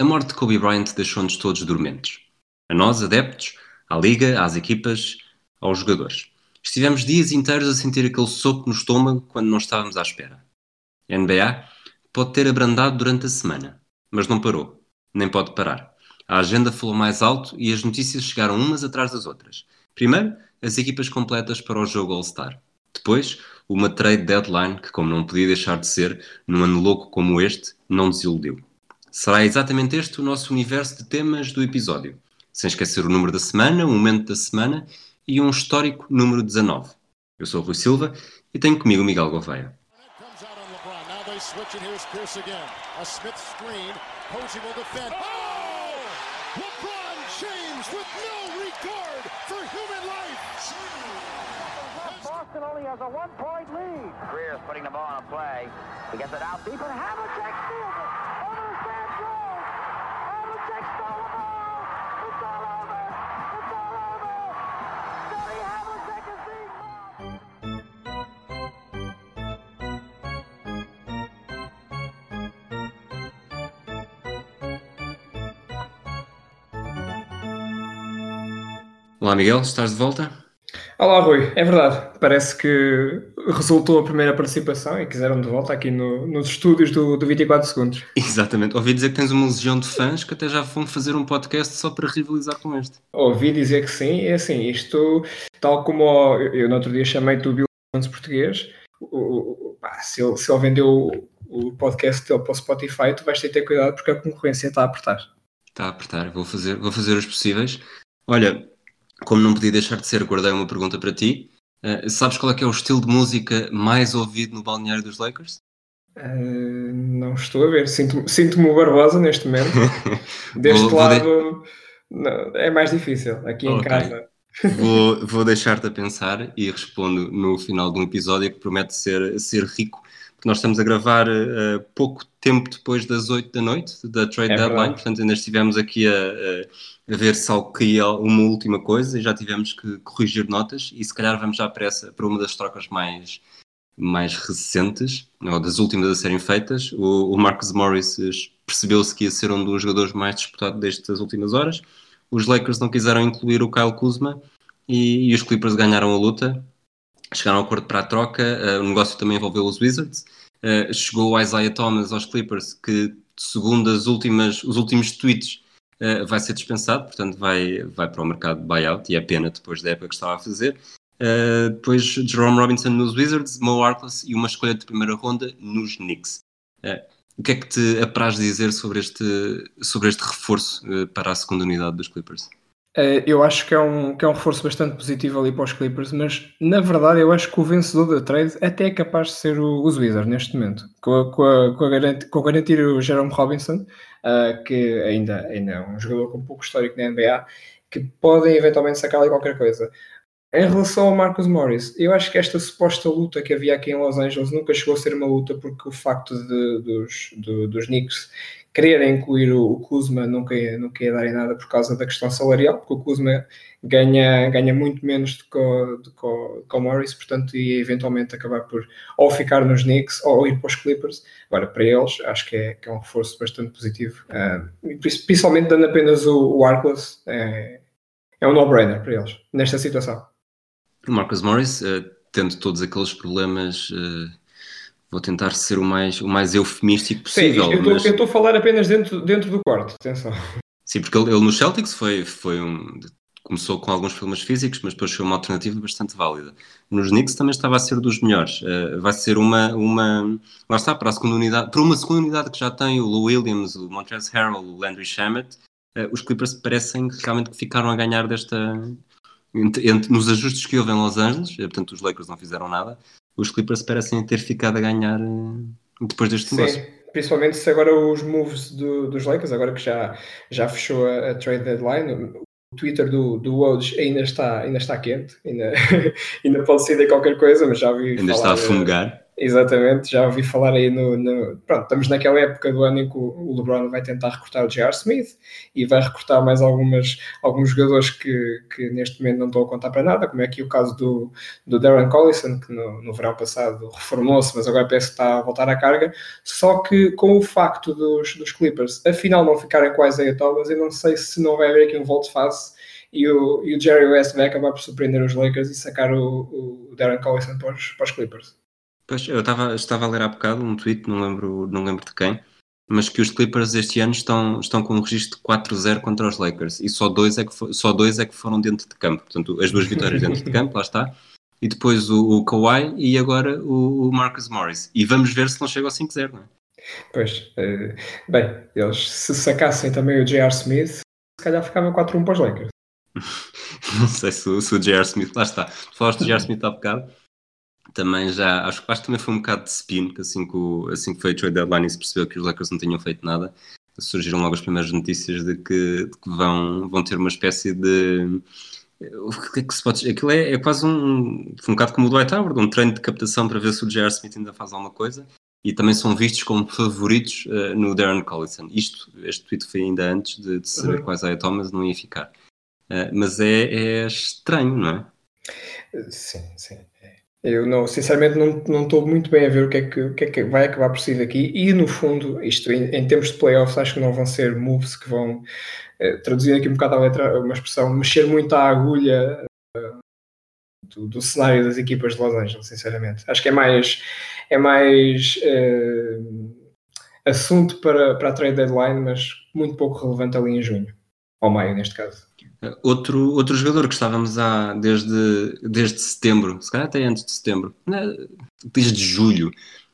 A morte de Kobe Bryant deixou-nos todos dormentes. A nós, adeptos, à liga, às equipas, aos jogadores. Estivemos dias inteiros a sentir aquele soco no estômago quando não estávamos à espera. A NBA pode ter abrandado durante a semana, mas não parou, nem pode parar. A agenda falou mais alto e as notícias chegaram umas atrás das outras. Primeiro, as equipas completas para o jogo All-Star. Depois, uma trade deadline que, como não podia deixar de ser, num ano louco como este, não desiludiu. Será exatamente este o nosso universo de temas do episódio, sem esquecer o número da semana, o momento da semana e um histórico número 19. Eu sou o Rui Silva e tenho comigo o Miguel Gouveia. Boston only has a one-point lead. Greer's putting the ball on a play. He gets it out deep, and Havlicek steals it. Olá Miguel, estás de volta? Olá Rui, é verdade, parece que resultou a primeira participação e quiseram de volta aqui no, nos estúdios do, do 24 segundos. Exatamente, ouvi dizer que tens uma legião de fãs que até já vão fazer um podcast só para rivalizar com este. Ouvi dizer que sim, é assim, isto tal como eu, eu no outro dia chamei-te o Bill português, o, pá, se, ele, se ele vendeu o, o podcast dele para o Spotify, tu vais ter que ter cuidado porque a concorrência está a apertar. Está a apertar, vou fazer, vou fazer os possíveis. Olha, como não podia deixar de ser, guardei uma pergunta para ti. Uh, sabes qual é que é o estilo de música mais ouvido no balneário dos Lakers? Uh, não estou a ver. Sinto-me sinto o Barbosa neste momento. Deste vou, lado vou de... não, é mais difícil. Aqui em casa. vou, vou deixar-te a pensar e respondo no final de um episódio que promete ser, ser rico. Porque nós estamos a gravar uh, pouco tempo depois das 8 da noite da trade é deadline, verdade. portanto ainda estivemos aqui a, a, a ver se algo caía uma última coisa e já tivemos que corrigir notas e se calhar vamos já para, essa, para uma das trocas mais, mais recentes, ou das últimas a serem feitas. O, o Marcus Morris percebeu-se que ia ser um dos jogadores mais disputados destas últimas horas. Os Lakers não quiseram incluir o Kyle Kuzma e, e os Clippers ganharam a luta. Chegaram ao acordo para a troca, uh, o negócio também envolveu os Wizards Uh, chegou o Isaiah Thomas aos Clippers, que segundo as últimas, os últimos tweets uh, vai ser dispensado, portanto vai, vai para o mercado de buyout e é pena depois da época que estava a fazer. Uh, depois Jerome Robinson nos Wizards, Mo Harkless e uma escolha de primeira ronda nos Knicks. o que é que te apraz dizer sobre este, sobre este reforço para a segunda unidade dos Clippers? Eh, eu acho que é, um, que é um reforço bastante positivo ali para os Clippers, mas na verdade eu acho que o vencedor da trade até é capaz de ser o, os neste momento, com a, com a, com a, garantir, com a garantir o Jerome Robinson, uh, que ainda, ainda é um jogador com pouco histórico na NBA, que podem eventualmente sacar ali qualquer coisa. Em relação ao Marcus Morris, eu acho que esta suposta luta que havia aqui em Los Angeles nunca chegou a ser uma luta porque o facto de, dos, do, dos Knicks quererem incluir o, Kuzma nunca ia, nunca ia dar em nada por causa da questão salarial, porque o Kuzma ganha, ganha muito menos do que, o, o, o Morris, portanto ia eventualmente acabar por ou ficar nos Knicks ou ir para os Clippers. Agora, para eles, acho que é, que é um reforço bastante positivo, uh, principalmente dando apenas o, o Arkless, é, é um no-brainer para eles, nesta situação. Marcus Morris, uh, tendo todos aqueles problemas... Uh vou tentar ser o mais, o mais eufemístico possível. Sim, eu estou mas... a falar apenas dentro, dentro do quarto, atenção. Sim, porque ele, ele no Celtics foi, foi um, começou com alguns problemas físicos, mas depois foi uma alternativa bastante válida. Nos Knicks também estava a ser dos melhores. Uh, vai ser uma, uma. Lá está, para a segunda unidade, para uma segunda unidade que já tem o Lou Williams, o Montrezl Harrell, o Landry Shamet, uh, os Clippers parecem realmente que ficaram a ganhar desta. Entre, entre, nos ajustes que houve em Los Angeles, uh, portanto os Lakers não fizeram nada, os Clippers parecem ter ficado a ganhar eh, depois deste negócio. Sim, principalmente se agora os moves do, dos Lakers, agora que já, já fechou a, a trade deadline, o Twitter do, do Woj ainda está, ainda está quente, ainda, ainda pode ser de qualquer coisa, mas já vi. Ainda está a fumegar. Exatamente, já ouvi falar aí no, no, Pronto, estamos naquela época do ano em que o LeBron vai tentar recrutar o J.R. Smith e vai recrutar mais algumas, alguns jogadores que, que neste momento não estão a contar para nada, como é aqui o caso do, do Darren Collison, que no, no verão passado reformou-se, mas agora parece que está a voltar à carga. Só que com o facto dos, dos Clippers afinal não ficarem com Isaiah Thomas, eu não sei se não vai haver aqui um volte-face e o, e o Jerry West vai acabar por surpreender os Lakers e sacar o, o Darren Collison para os, para os Clippers. Pois, eu estava, estava a ler há bocado um tweet, não lembro, não lembro de quem, mas que os Clippers este ano estão, estão com um registro de 4-0 contra os Lakers e só dois, é que for, só dois é que foram dentro de campo. Portanto, as duas vitórias dentro de campo, lá está. E depois o, o Kawhi e agora o, o Marcus Morris. E vamos ver se não chega ao 5-0, não é? Pois, uh, bem, eles se sacassem também o J.R. Smith, se calhar ficava 4-1 para os Lakers. não sei se, o, se o J.R. Smith, lá está. Falaste do J.R. Smith há bocado também já, acho, acho que também foi um bocado de spin, que assim que, o, assim que foi a trade deadline e se percebeu que os Lakers não tinham feito nada, surgiram logo as primeiras notícias de que, de que vão, vão ter uma espécie de. O que é que se pode Aquilo é, é quase um, um bocado como o Dwight Howard, um treino de captação para ver se o J.R. Smith ainda faz alguma coisa e também são vistos como favoritos uh, no Darren Collison. Isto, este tweet foi ainda antes de, de saber uhum. quais a Thomas não ia ficar. Uh, mas é, é estranho, não é? Sim, sim. Eu não, sinceramente não, não estou muito bem a ver o que, é que, o que é que vai acabar por sair daqui e no fundo, isto em, em termos de playoffs, acho que não vão ser moves que vão, eh, traduzindo aqui um bocado a letra, uma expressão, mexer muito a agulha eh, do, do, cenário das equipas de Los Angeles, sinceramente. Acho que é mais, é mais eh, assunto para, para a trade deadline, mas muito pouco relevante ali em junho, ou maio neste caso. Outro, outro jogador que estávamos há desde, desde setembro, se calhar até antes de setembro, né, desde julho,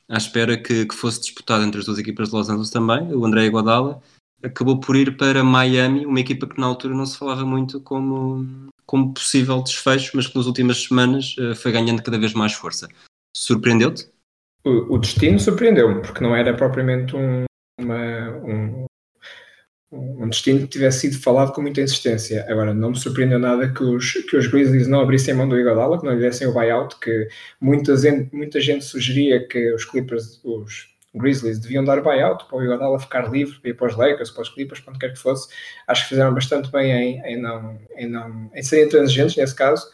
à espera que, que fosse disputado entre as duas equipas de Los Angeles também, o André Iguodala, acabou por ir para Miami, uma equipa que na altura não se falava muito como, como possível desfecho, mas que nas últimas semanas uh, foi ganhando cada vez mais força. Surpreendeu-te? O, o, destino surpreendeu-me, porque não era propriamente um, uma, um, um destino que tivesse sido falado com muita insistência. Agora, não me surpreendeu nada que os, que os Grizzlies não abrissem mão do Iguodala, que não lhe dessem o buyout, que muita gente, muita gente sugeria que os Clippers, os Grizzlies, deviam dar buyout para o Iguodala ficar livre para ir para os Lakers, para os Clippers, para onde quer que fosse. Acho que fizeram bastante bem em, em, não, em, não, em serem transigentes nesse caso.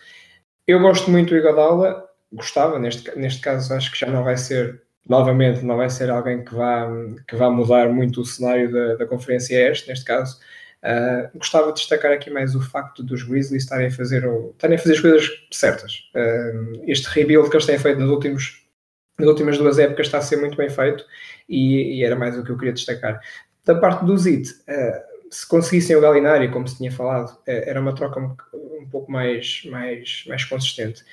Eu gosto muito do Iguodala, gostava, neste, neste caso acho que já não vai ser novamente não vai ser alguém que vá, que vá mudar muito o cenário da, da Conferência Este, neste caso. Uh, gostava de destacar aqui mais o facto dos Grizzlies estarem a fazer, estarem a fazer as coisas certas. Uh, este rebuild que eles têm feito nos últimos, nas últimas duas épocas está a ser muito bem feito e, e era mais o que eu queria destacar. Da parte do Zit, uh, se conseguissem o Galinari, como se tinha falado, era uma troca um, um pouco mais, mais, mais consistente.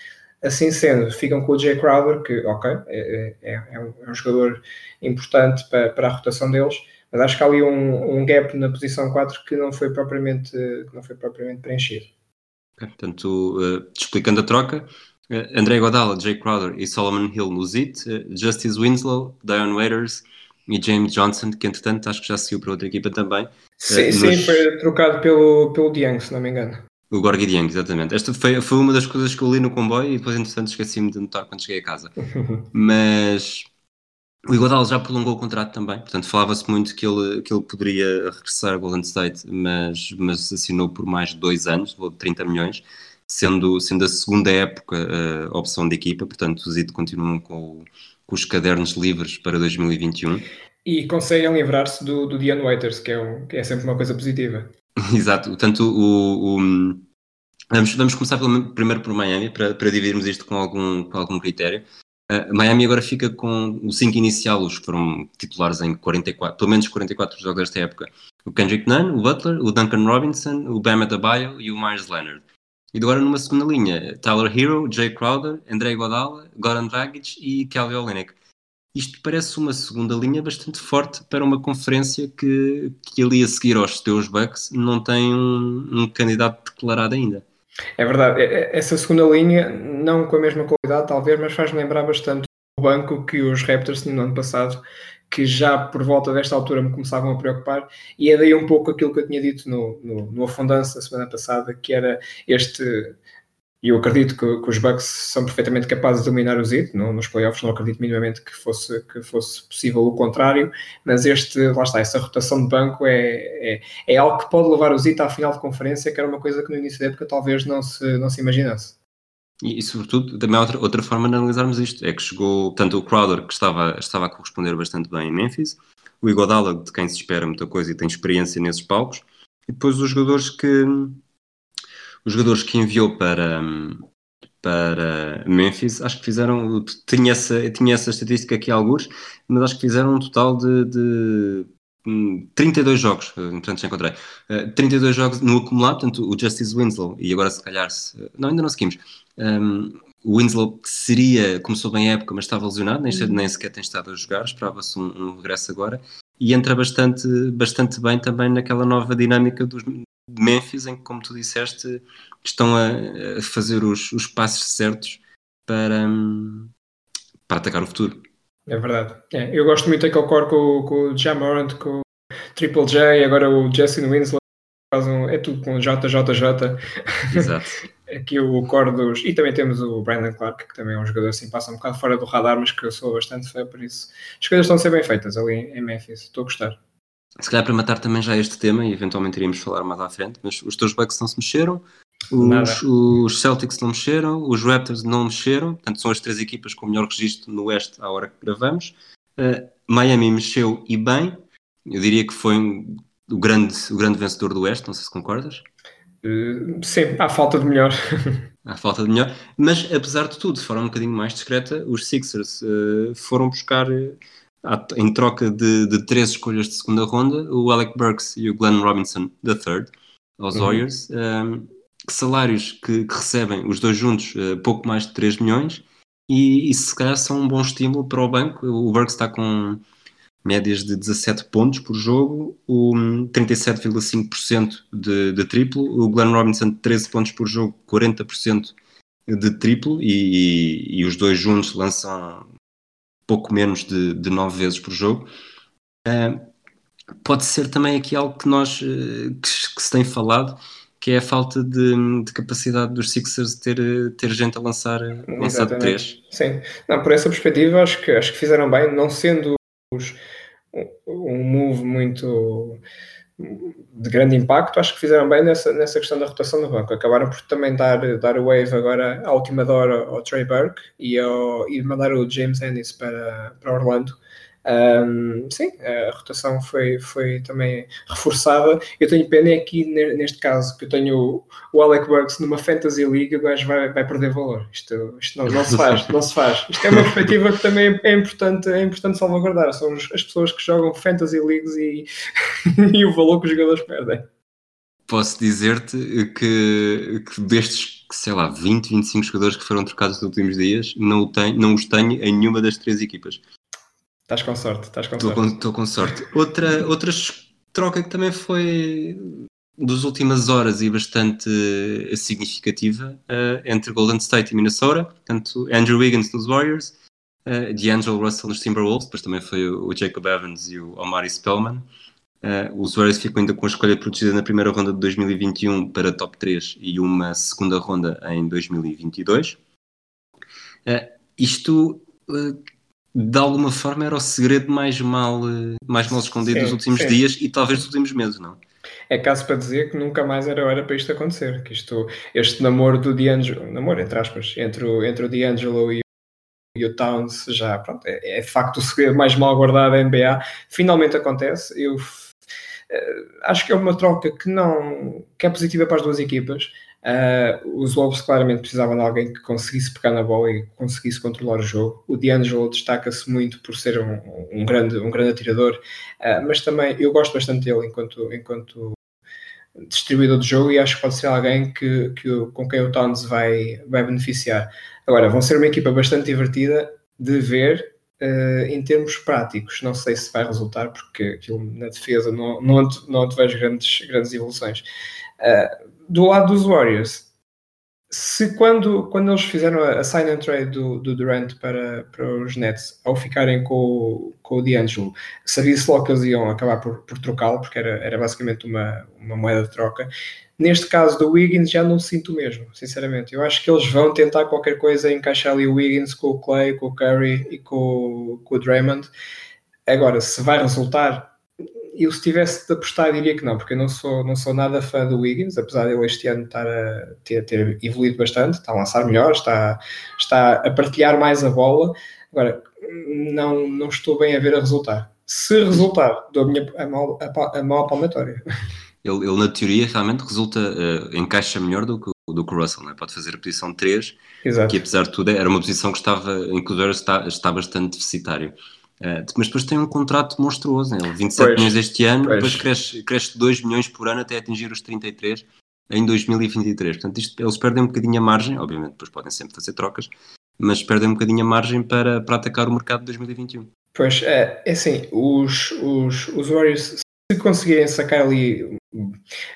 Assim sendo, ficam com o Jay Crowder, que, ok, é, é, é, um, é um, jogador importante para, para, a rotação deles, mas acho que há ali um, um, gap na posição 4 que não foi propriamente, que não foi propriamente preenchido. Portanto, uh, explicando a troca, uh, André Godala, Jay Crowder e Solomon Hill no ZIT, uh, Justice Winslow, Dion Waiters e James Johnson, que entretanto acho que já seguiu para outra equipa também. Sim, sim foi trocado pelo, pelo Diang, se não me engano. O Gorgi Dieng, exatamente. Esta foi, foi uma das coisas que eu li no comboio e depois, entretanto, esqueci-me de notar quando cheguei a casa. Mas o Iguodala já prolongou o contrato também, portanto, falava-se muito que ele, que ele poderia regressar a Golden State, mas, mas assinou por mais de dois anos, de 30 milhões, sendo, sendo a segunda época eh, a opção de equipa, portanto, os IT continuam com, com os cadernos livres para 2021. E conseguem livrar-se do, do Dion Waiters, que é, um, que é sempre uma coisa positiva. Exato, portanto, o, o, vamos, vamos começar pelo, primeiro por Miami, para, para dividirmos isto com algum, com algum critério. Uh, Miami agora fica com o 5 inicial, os que foram titulares em 44, pelo menos 44 jogos desta época. O Kendrick Nunn, o Butler, o Duncan Robinson, o Bam Adebayo e o Myers Leonard. E agora numa segunda linha, Tyler Hero, Jay Crowder, André Iguodala, Goran Dragic e Kelly Olynyk isto parece uma segunda linha bastante forte para uma conferência que, que ali a seguir aos teus Bucks não tem um, um candidato declarado ainda. É verdade, essa segunda linha, não com a mesma qualidade talvez, mas faz-me lembrar bastante o banco que os Raptors tinham no ano passado, que já por volta desta altura me começavam a preocupar, e é daí um pouco aquilo que eu tinha dito no, no, no Afundança semana passada, que era este e eu acredito que, que, os Bucks são perfeitamente capazes de dominar os Heat, no, nos playoffs não acredito minimamente que fosse, que fosse possível o contrário, mas este, lá está, essa rotação de banco é, é, é algo que pode levar os Heat à final de conferência, que era uma coisa que no início da época talvez não se, não se imaginasse. E, e, sobretudo, também outra, outra forma de analisarmos isto é que chegou, tanto o Crowder, que estava, estava a corresponder bastante bem em Memphis, o Igodala, de quem se espera muita coisa e tem experiência nesses palcos, e depois os jogadores que os jogadores que enviou para, para Memphis, acho que fizeram, tinha essa, tinha essa estatística aqui alguns, mas acho que fizeram um total de, de 32 hum, jogos, portanto já encontrei, 32 eh, jogos no acumulado, portanto o Justice Winslow, e agora se calhar, se, não, ainda não seguimos, um, o Winslow que seria, começou bem a época, mas estava lesionado, nem, nem sequer tem estado a jogar, esperava-se um, um regresso agora, e entra bastante, bastante bem também naquela nova dinâmica dos Memphis, em que, como tu disseste, estão a, a fazer os, os passos certos para, para atacar o futuro. É verdade. É, eu gosto muito daquele core com, com o Jamorant, com o Triple J, agora o Jesse Winslow, um, é tudo com JJJ. Exato. Aqui o core dos. E também temos o Brandon Clark, que também é um jogador assim, passa um bocado fora do radar, mas que eu sou bastante fã, por isso as coisas estão a ser bem feitas ali em Memphis. Estou a gostar. Se calhar para matar também já este tema, e eventualmente iríamos falar mais à frente, mas os teus Bucks não se mexeram, os, os, Celtics não mexeram, os Raptors não mexeram, portanto são as três equipas com o melhor registro no Oeste à hora que gravamos. Uh, Miami mexeu e bem, eu diria que foi o, grande, o grande vencedor do Oeste, não sei se concordas. Uh, sim, há falta de melhor. há falta de melhor, mas apesar de tudo, de forma um bocadinho mais discreta, os Sixers uh, foram buscar em troca de, de três escolhas de segunda ronda, o Alec Burks e o Glenn Robinson da third, aos uhum. Warriors, um, salários que, que, recebem os dois juntos uh, pouco mais de 3 milhões e, e se calhar são um bom estímulo para o banco. O Burks está com médias de 17 pontos por jogo, o 37,5% de, de triplo, o Glenn Robinson 13 pontos por jogo, 40% de triplo e, e, e, os dois juntos lançam pouco menos de, de nove vezes por jogo. Uh, pode ser também aqui algo que nós uh, que, que, se tem falado, que é a falta de, de capacidade dos Sixers de ter, ter gente a lançar, lançar de três. Sim, não, por essa perspectiva acho que, acho que fizeram bem, não sendo os, um move muito de grande impacto, acho que fizeram bem nessa, nessa questão da rotação do banco. Acabaram por também dar, dar o wave agora à última hora ao Trey Burke e, ao, e mandar o James Ennis para, para Orlando. Um, sim, a rotação foi, foi também reforçada. Eu tenho pena aqui neste caso que eu tenho o Alec Burks numa Fantasy League, o gajo vai, vai perder valor. Isto, isto não, não, se faz, não se faz. Isto é uma perspectiva que também é importante, é importante salvaguardar. São as pessoas que jogam Fantasy Leagues e, e o valor que os jogadores perdem. Posso dizer-te que, que destes, sei lá, 20, 25 jogadores que foram trocados nos últimos dias, não, tenho, não os tenho em nenhuma das três equipas. Estás com sorte, estás com estou sorte. Estou com sorte. Outra, outra troca que também foi das últimas horas e bastante significativa uh, entre Golden State e Minnesota. Portanto, Andrew Wiggins nos Warriors, uh, D'Angelo Russell nos Timberwolves, depois também foi o Jacob Evans e o Omari Spellman. Os Warriors ficam ainda com a escolha protegida na primeira ronda de 2021 para top 3 e uma segunda ronda em 2022. Uh, isto de alguma forma era o segredo mais mal, mais mal escondido sim, dos últimos sim. dias e talvez dos últimos meses, não? É caso para dizer que nunca mais era hora para isto acontecer. Que isto, este namoro do D'Angelo, namoro entre aspas, entre o, entre o D'Angelo e, e o Towns já, pronto, é, é de facto o segredo mais mal guardado da NBA. Finalmente acontece. Eu uh, acho que é uma troca que não que é positiva para as duas equipas. Uh, os Wolves claramente precisavam de alguém que conseguisse pegar na bola e conseguisse controlar o jogo. O D'Angelo destaca-se muito por ser um, um, grande, um grande atirador, uh, mas também eu gosto bastante dele enquanto, enquanto distribuidor de jogo e acho que pode ser alguém que, que, com quem o Towns vai, vai beneficiar. Agora, vão ser uma equipa bastante divertida de ver uh, em termos práticos. Não sei se vai resultar, porque aquilo na defesa não, não, não grandes, grandes evoluções. Uh, do lado dos Warriors, se quando, quando eles fizeram a, sign and trade do, do Durant para, para os Nets, ao ficarem com, com o D'Angelo, sabia-se logo que eles iam acabar por, por trocá-lo, porque era, era basicamente uma, uma moeda de troca. Neste caso do Wiggins já não sinto mesmo, sinceramente. Eu acho que eles vão tentar qualquer coisa encaixar ali o Wiggins com o Clay, com o Curry e com, com o Draymond. Agora, se vai resultar, eu se tivesse de apostar diria que não, porque eu não sou, não sou nada fã do Wiggins, apesar de ele este ano estar a ter, ter evoluído bastante, está a lançar melhor, está, está a partilhar mais a bola. Agora, não, não estou bem a ver a resultar. Se resultar, dou a minha a mal, a, a mal palmatória. Ele, ele, na teoria, realmente resulta, uh, encaixa melhor do que, do que o Russell, não é? pode fazer a posição 3, Exato. que apesar de tudo era uma posição que estava, em que o está, está bastante deficitário. Uh, mas depois tem um contrato monstruoso, né? 27 pois, milhões este ano, pois. depois cresce, cresce 2 milhões por ano até atingir os 33 em 2023. Portanto, isto, eles perdem um bocadinho a margem, obviamente depois podem sempre fazer trocas, mas perdem um bocadinho a margem para, para atacar o mercado de 2021. Pois, é, é assim, os, os, os Warriors, se conseguirem sacar ali,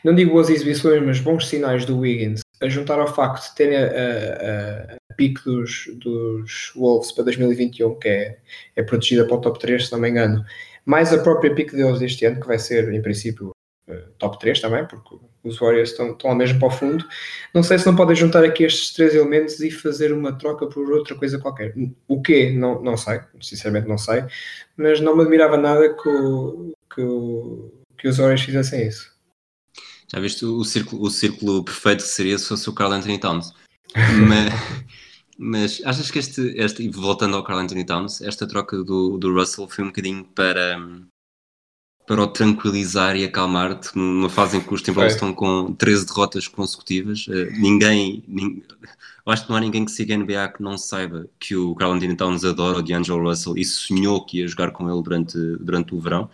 não digo boas exibições, mas bons sinais do Wiggins, a juntar ao facto de terem a, a, a pique dos, dos Wolves para 2021, que é, é protegida para o top 3, se não me engano, mais a própria pique deles deste ano, que vai ser, em princípio, eh, top 3 também, porque os Warriors estão, estão ao mesmo para o fundo. Não sei se não podem juntar aqui estes três elementos e fazer uma troca por outra coisa qualquer. O quê? Não, não sei, sinceramente não sei, mas não me admirava nada que, o, que, o, que os Warriors fizessem isso. Já viste o círculo, o círculo perfeito que seria se fosse o Carl Anthony Towns? mas, mas achas que este, este, voltando ao Carl Anthony Towns, esta troca do, do Russell foi um bocadinho para, para o tranquilizar e acalmar-te numa fase em que os Timberwolves estão com 13 derrotas consecutivas? Uh, ninguém, acho que não há ninguém que siga a NBA que não saiba que o Carl Anthony Towns adora o D'Angelo Russell e sonhou que ia jogar com ele durante, durante o verão.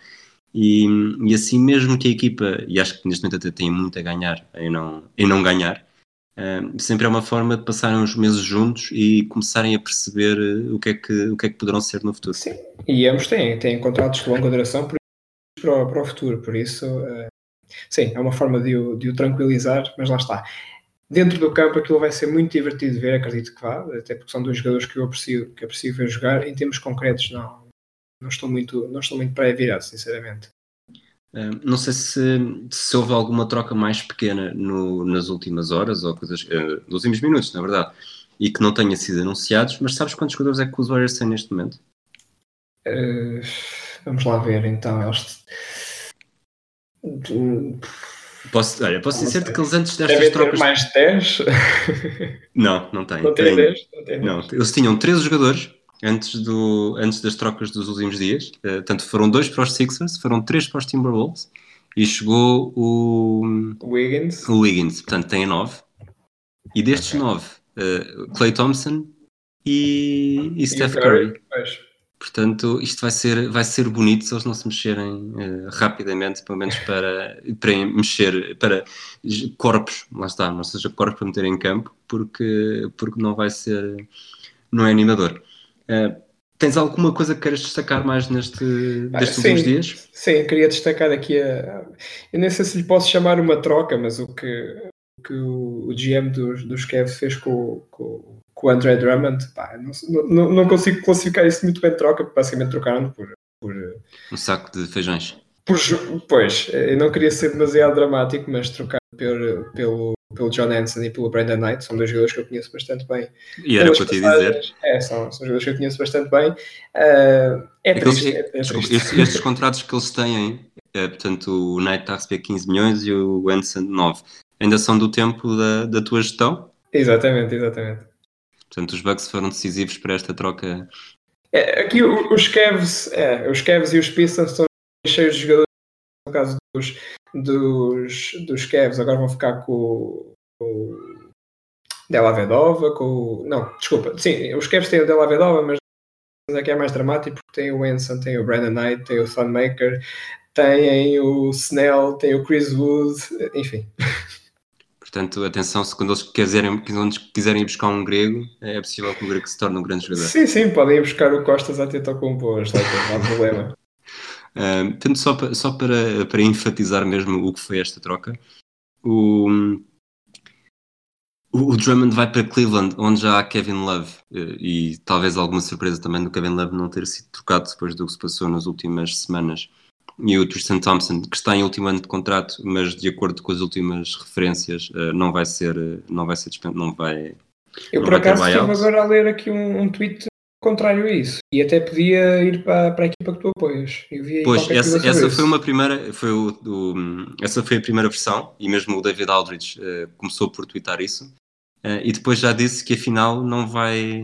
E, e, assim mesmo que a equipa, e acho que neste momento até tem muito a ganhar em não, em não ganhar, sempre é uma forma de passarem uns meses juntos e começarem a perceber uh, o, que é que, o que é que poderão ser no futuro. Sim, e ambos têm, têm contratos de longa duração para para o futuro, por isso, uh, sim, é uma forma de o, de o tranquilizar, mas lá está. Dentro do campo aquilo vai ser muito divertido de ver, acredito que vá, até porque são dois jogadores que eu aprecio, que aprecio ver jogar. Em termos concretos, não, não estou muito, não estou muito pré-virado, sinceramente. Não sei se, se houve alguma troca mais pequena no, nas últimas horas ou coisas, uh, nos últimos minutos, na verdade, e que não tenha sido anunciados, mas sabes quantos jogadores é que os Warriors têm neste momento? Uh, vamos lá ver então. Eles... Posso, olha, posso dizer-te que eles antes destas Deve trocas. mais de 10? não, não tem. Não tem 10? Não, tem 10. não, eles tinham 13 jogadores antes, do, antes das trocas dos últimos dias. Uh, portanto, foram dois para os Sixers, foram três para os Timberwolves e chegou o Wiggins. O Wiggins, portanto, tem nove. E destes okay. nove, uh, Clay Thompson e, e, e Steph Curry. Curry. Portanto, isto vai ser, vai ser bonito se eles não se mexerem uh, rapidamente, pelo menos para, para mexer, para corpos, lá está, não seja corpos para meter em campo, porque, porque não vai ser, não é animador. Uh, tens alguma coisa que queiras destacar mais neste, destes ah, últimos dias? Sim, queria destacar aqui a. Eu nem sei se lhe posso chamar uma troca, mas o que, o, que o GM dos, dos Cavs fez com, com, com o André Drummond, pá, não, não, não, consigo classificar isso muito bem de troca, porque basicamente trocaram por, por. Um saco de feijões. Por, pois, eu não queria ser demasiado dramático, mas trocar pelo, pelo pelo John Hanson e pelo Brandon Knight, são dois jogadores que eu conheço bastante bem. E era para te dizer. É, são, são jogadores que eu conheço bastante bem. Uh, é, triste, é, é triste. Estes, estes, contratos que eles têm, é, portanto, o Knight está a receber 15 milhões e o Hanson 9, ainda são do tempo da, da tua gestão? Exatamente, exatamente. Portanto, os Bucks foram decisivos para esta troca. É, aqui os Cavs, é, os Cavs e os Pistons estão cheios de jogadores, no caso dos, dos, dos Cavs agora vão ficar com, com o Della Vedova, com não, desculpa, sim, os Cavs têm o Della Vedova, mas aqui é mais dramático porque tem o Enson, tem o Brandon Knight, tem o Thunmaker, tem o Snell, tem o Chris Wood, enfim. Portanto, atenção, se quando eles quiserem, quando quiserem ir buscar um grego, é possível que o grego se torne um grande jogador. Sim, sim, podem ir buscar o Costas até com boas, não há problema. Uh, portanto, só, para, só para, para enfatizar mesmo o que foi esta troca, o, O, Drummond vai para Cleveland, onde já há Kevin Love, eh, e talvez alguma surpresa também do Kevin Love não ter sido trocado depois do que se passou nas últimas semanas. E o Tristan Thompson, que está em último ano de contrato, mas de acordo com as últimas referências, eh, não vai ser, eh, não vai ser dispensado, não vai. Eu não por acaso estive agora a ler aqui um, um tweet contrário a isso. E até podia ir para, para a equipa que tu apoias. Pois, essa, essa foi uma primeira, foi o, o- essa foi a primeira versão, e mesmo o David Aldridge eh, começou por twittar isso, eh, e depois já disse que afinal não vai,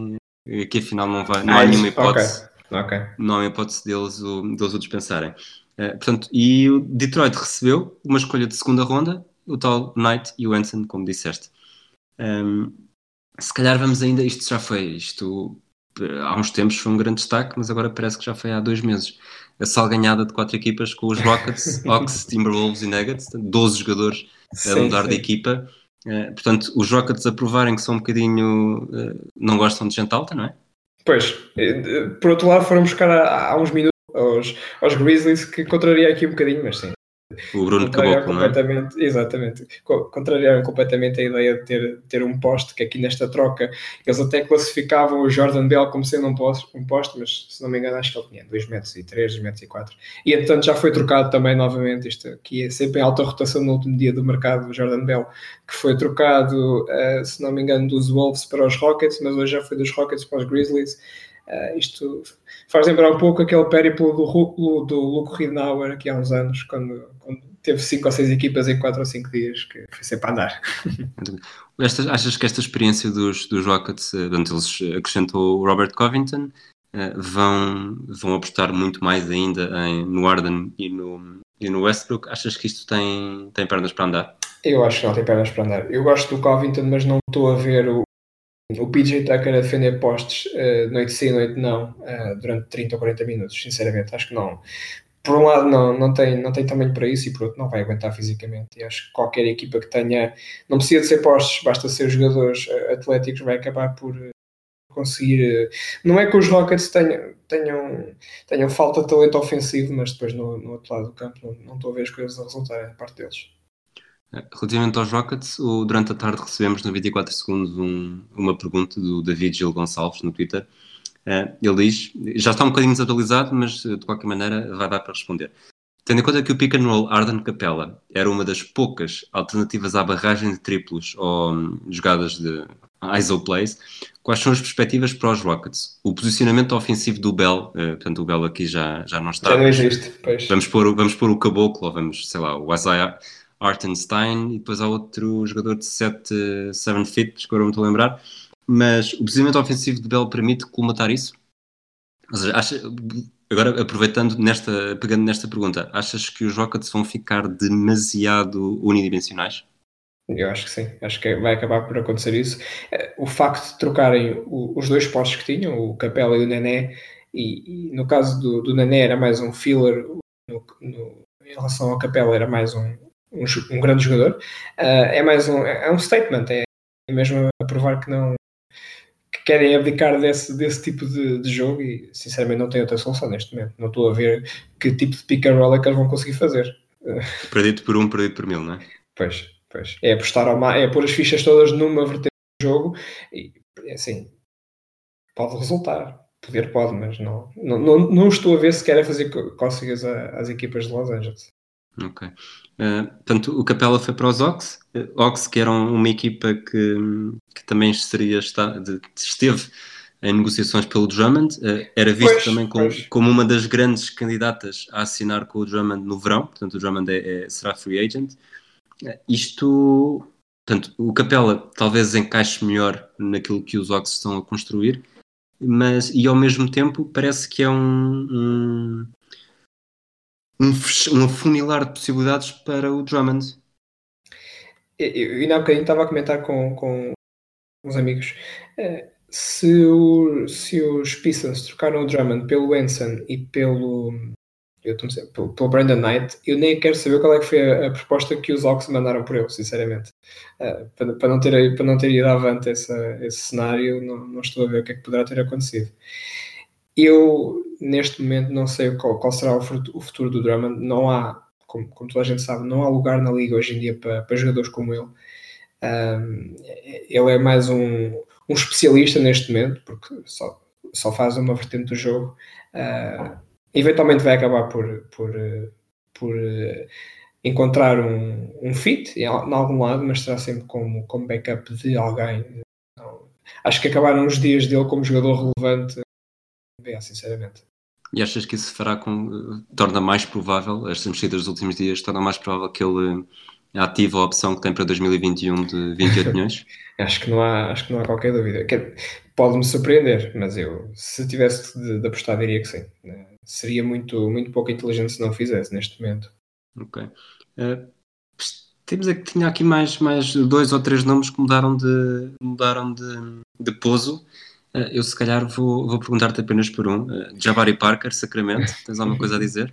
que afinal não vai, não há Ah, nenhuma isso, hipótese. Ok. não há hipótese deles o, deles o dispensarem. Eh, portanto, e o Detroit recebeu uma escolha de segunda ronda, o tal Knight e o Anson, como disseste. Ehm, se calhar vamos ainda, isto já foi, isto há uns tempos foi um grande destaque, mas agora parece que já foi há dois meses. A salganhada de quatro equipas com os Rockets, Hawks, Timberwolves e Nuggets, 12 jogadores a Sim, mudar de sim. equipa. Eh, portanto, os Rockets a provarem que são um bocadinho. eh, não gostam de gente alta, não é? Pois, eh, por outro lado, foram buscar há, há uns minutos aos, aos Grizzlies que contraria aqui um bocadinho, mas sim. O Bruno Caboclo, não é? completamente, exatamente. Co- Contrariaram completamente a ideia de ter, ter um poste, que aqui nesta troca eles até classificavam o Jordan Bell como sendo um poste, um poste mas se não me engano acho que ele tinha 2 metros e 3, 2 metros e 4. E entretanto já foi trocado também novamente, isto aqui é sempre em alta rotação no último dia do mercado, o Jordan Bell, que foi trocado, eh, se não me engano, dos Wolves para os Rockets, mas hoje já foi dos Rockets para os Grizzlies. Eh, isto faz lembrar um pouco aquele périplo do, Ru- do Luke Ridnour aqui há uns anos, quando, quando teve 5 ou 6 equipas em 4 ou 5 dias, que foi sempre a andar. Achas que esta experiência dos, dos Rockets, eh, portanto, eles acrescentou o Robert Covington, eh, vão, vão apostar muito mais ainda em, no Arden e no, e no Westbrook? Achas que isto tem, tem pernas para andar? Eu acho que não tem pernas para andar. Eu gosto do Covington, mas não estou a ver o, o PJ Tucker a defender postes eh, noite sim, noite não, eh, durante 30 ou 40 minutos, sinceramente. Acho que não. Por um lado, não, não, tem, não tem tamanho para isso e por outro, não vai aguentar fisicamente. E acho que qualquer equipa que tenha, não precisa de ser postes, basta ser jogadores eh, atléticos, vai acabar por conseguir. Não é que os Rockets tenham, tenham, tenham falta de talento ofensivo, mas depois no, no outro lado do campo não, não estou a ver as coisas a resultarem da parte deles. Relativamente aos Rockets, o- durante a tarde recebemos no 24 segundos um- uma pergunta do David Gil Gonçalves no Twitter. Eh, ele diz, já está um bocadinho desatualizado, mas eh, de qualquer maneira vai dar para responder. Tendo em conta que o pick and roll Arden Capella era uma das poucas alternativas à barragem de triplos ou hum, jogadas de ISO plays, quais são as perspectivas para os Rockets? O posicionamento ofensivo do Bell, eh, portanto o Bell aqui já, já não está. Já não existe, pois. Vamos pôr, o- vamos pôr o Caboclo, ou vamos, sei lá, o Isaiah Artenstein, e depois há outro jogador de 7, 7 feet, que agora não estou a lembrar. Mas o posicionamento ofensivo de Bell permite colmatar isso? Ou seja, acha- agora aproveitando nesta, pegando nesta pergunta, achas que os Rockets vão ficar demasiado unidimensionais? Eu acho que sim, acho que vai acabar por acontecer isso. Eh, O facto de trocarem os dois postos que tinham, o Capela e o Nené, e, e no caso do, do Nené era mais um filler, no- no- em relação ao Capela era mais um, um, um grande jogador, eh, é mais um, é um statement, é mesmo a provar que não que querem abdicar desse, desse tipo de, de jogo e sinceramente não tem outra solução neste momento. Não estou a ver que tipo de pick and roll é que eles vão conseguir fazer. Perdido por um, perdido por mil, não é? Pois, pois. É apostar ao é pôr as fichas todas numa vertente do jogo e assim pode resultar. Poder pode, mas não, não, não, não estou a ver se querem fazer có- cócegas a- às equipas de Los Angeles. Ok. Eh, portanto, o Capela foi para os Ox, eh, Ox que eram uma equipa que, que também seria, está, de- esteve em negociações pelo Drummond, eh, era visto Pois, também como, como uma das grandes candidatas a assinar com o Drummond no verão, portanto o Drummond é, é- será free agent. Eh, isto, portanto, o Capela talvez encaixe melhor naquilo que os Ox estão a construir, mas e ao mesmo tempo parece que é um, um um, um afunilar de possibilidades para o Drummond. Eu, eu ainda há bocadinho estava a comentar com, com uns amigos eh, se, o, se os Pistons trocaram o Drummond pelo Enson e pelo, eu dizer, pelo, pelo Brandon Knight, eu nem quero saber qual é que foi a, a proposta que os Hawks mandaram por ele, sinceramente. Eh, para, para, não ter, para não ter ido avante essa, esse cenário, não, não estou a ver o que é que poderá ter acontecido. Eu, neste momento, não sei qual, qual será o futuro, do Drummond. Não há, como, como toda a gente sabe, não há lugar na liga hoje em dia para, para jogadores como ele. Um, ele é mais um, um especialista neste momento, porque só, só faz uma vertente do jogo. Uh, eventualmente vai acabar por, por, por uh, encontrar um, um fit em, em, algum lado, mas será sempre como, como backup de alguém. Então, acho que acabaram os dias dele como jogador relevante, sinceramente. E achas que isso fará com. torna mais provável, estas mexidas dos últimos dias, torna mais provável que ele ative a opção que tem para 2021 de 28 milhões? acho, que não há, acho que não há qualquer dúvida. Pode-me surpreender, mas eu, se tivesse de, de, apostar, diria que sim. Seria muito, muito pouco inteligente se não fizesse neste momento. Ok. Uh, temos aqui, tinha aqui mais, mais dois ou três nomes que mudaram de, mudaram de, de pouso. Uh, eu, se calhar, vou, vou perguntar-te apenas por um. Uh, Jabari Parker, Sacramento, tens alguma coisa a dizer?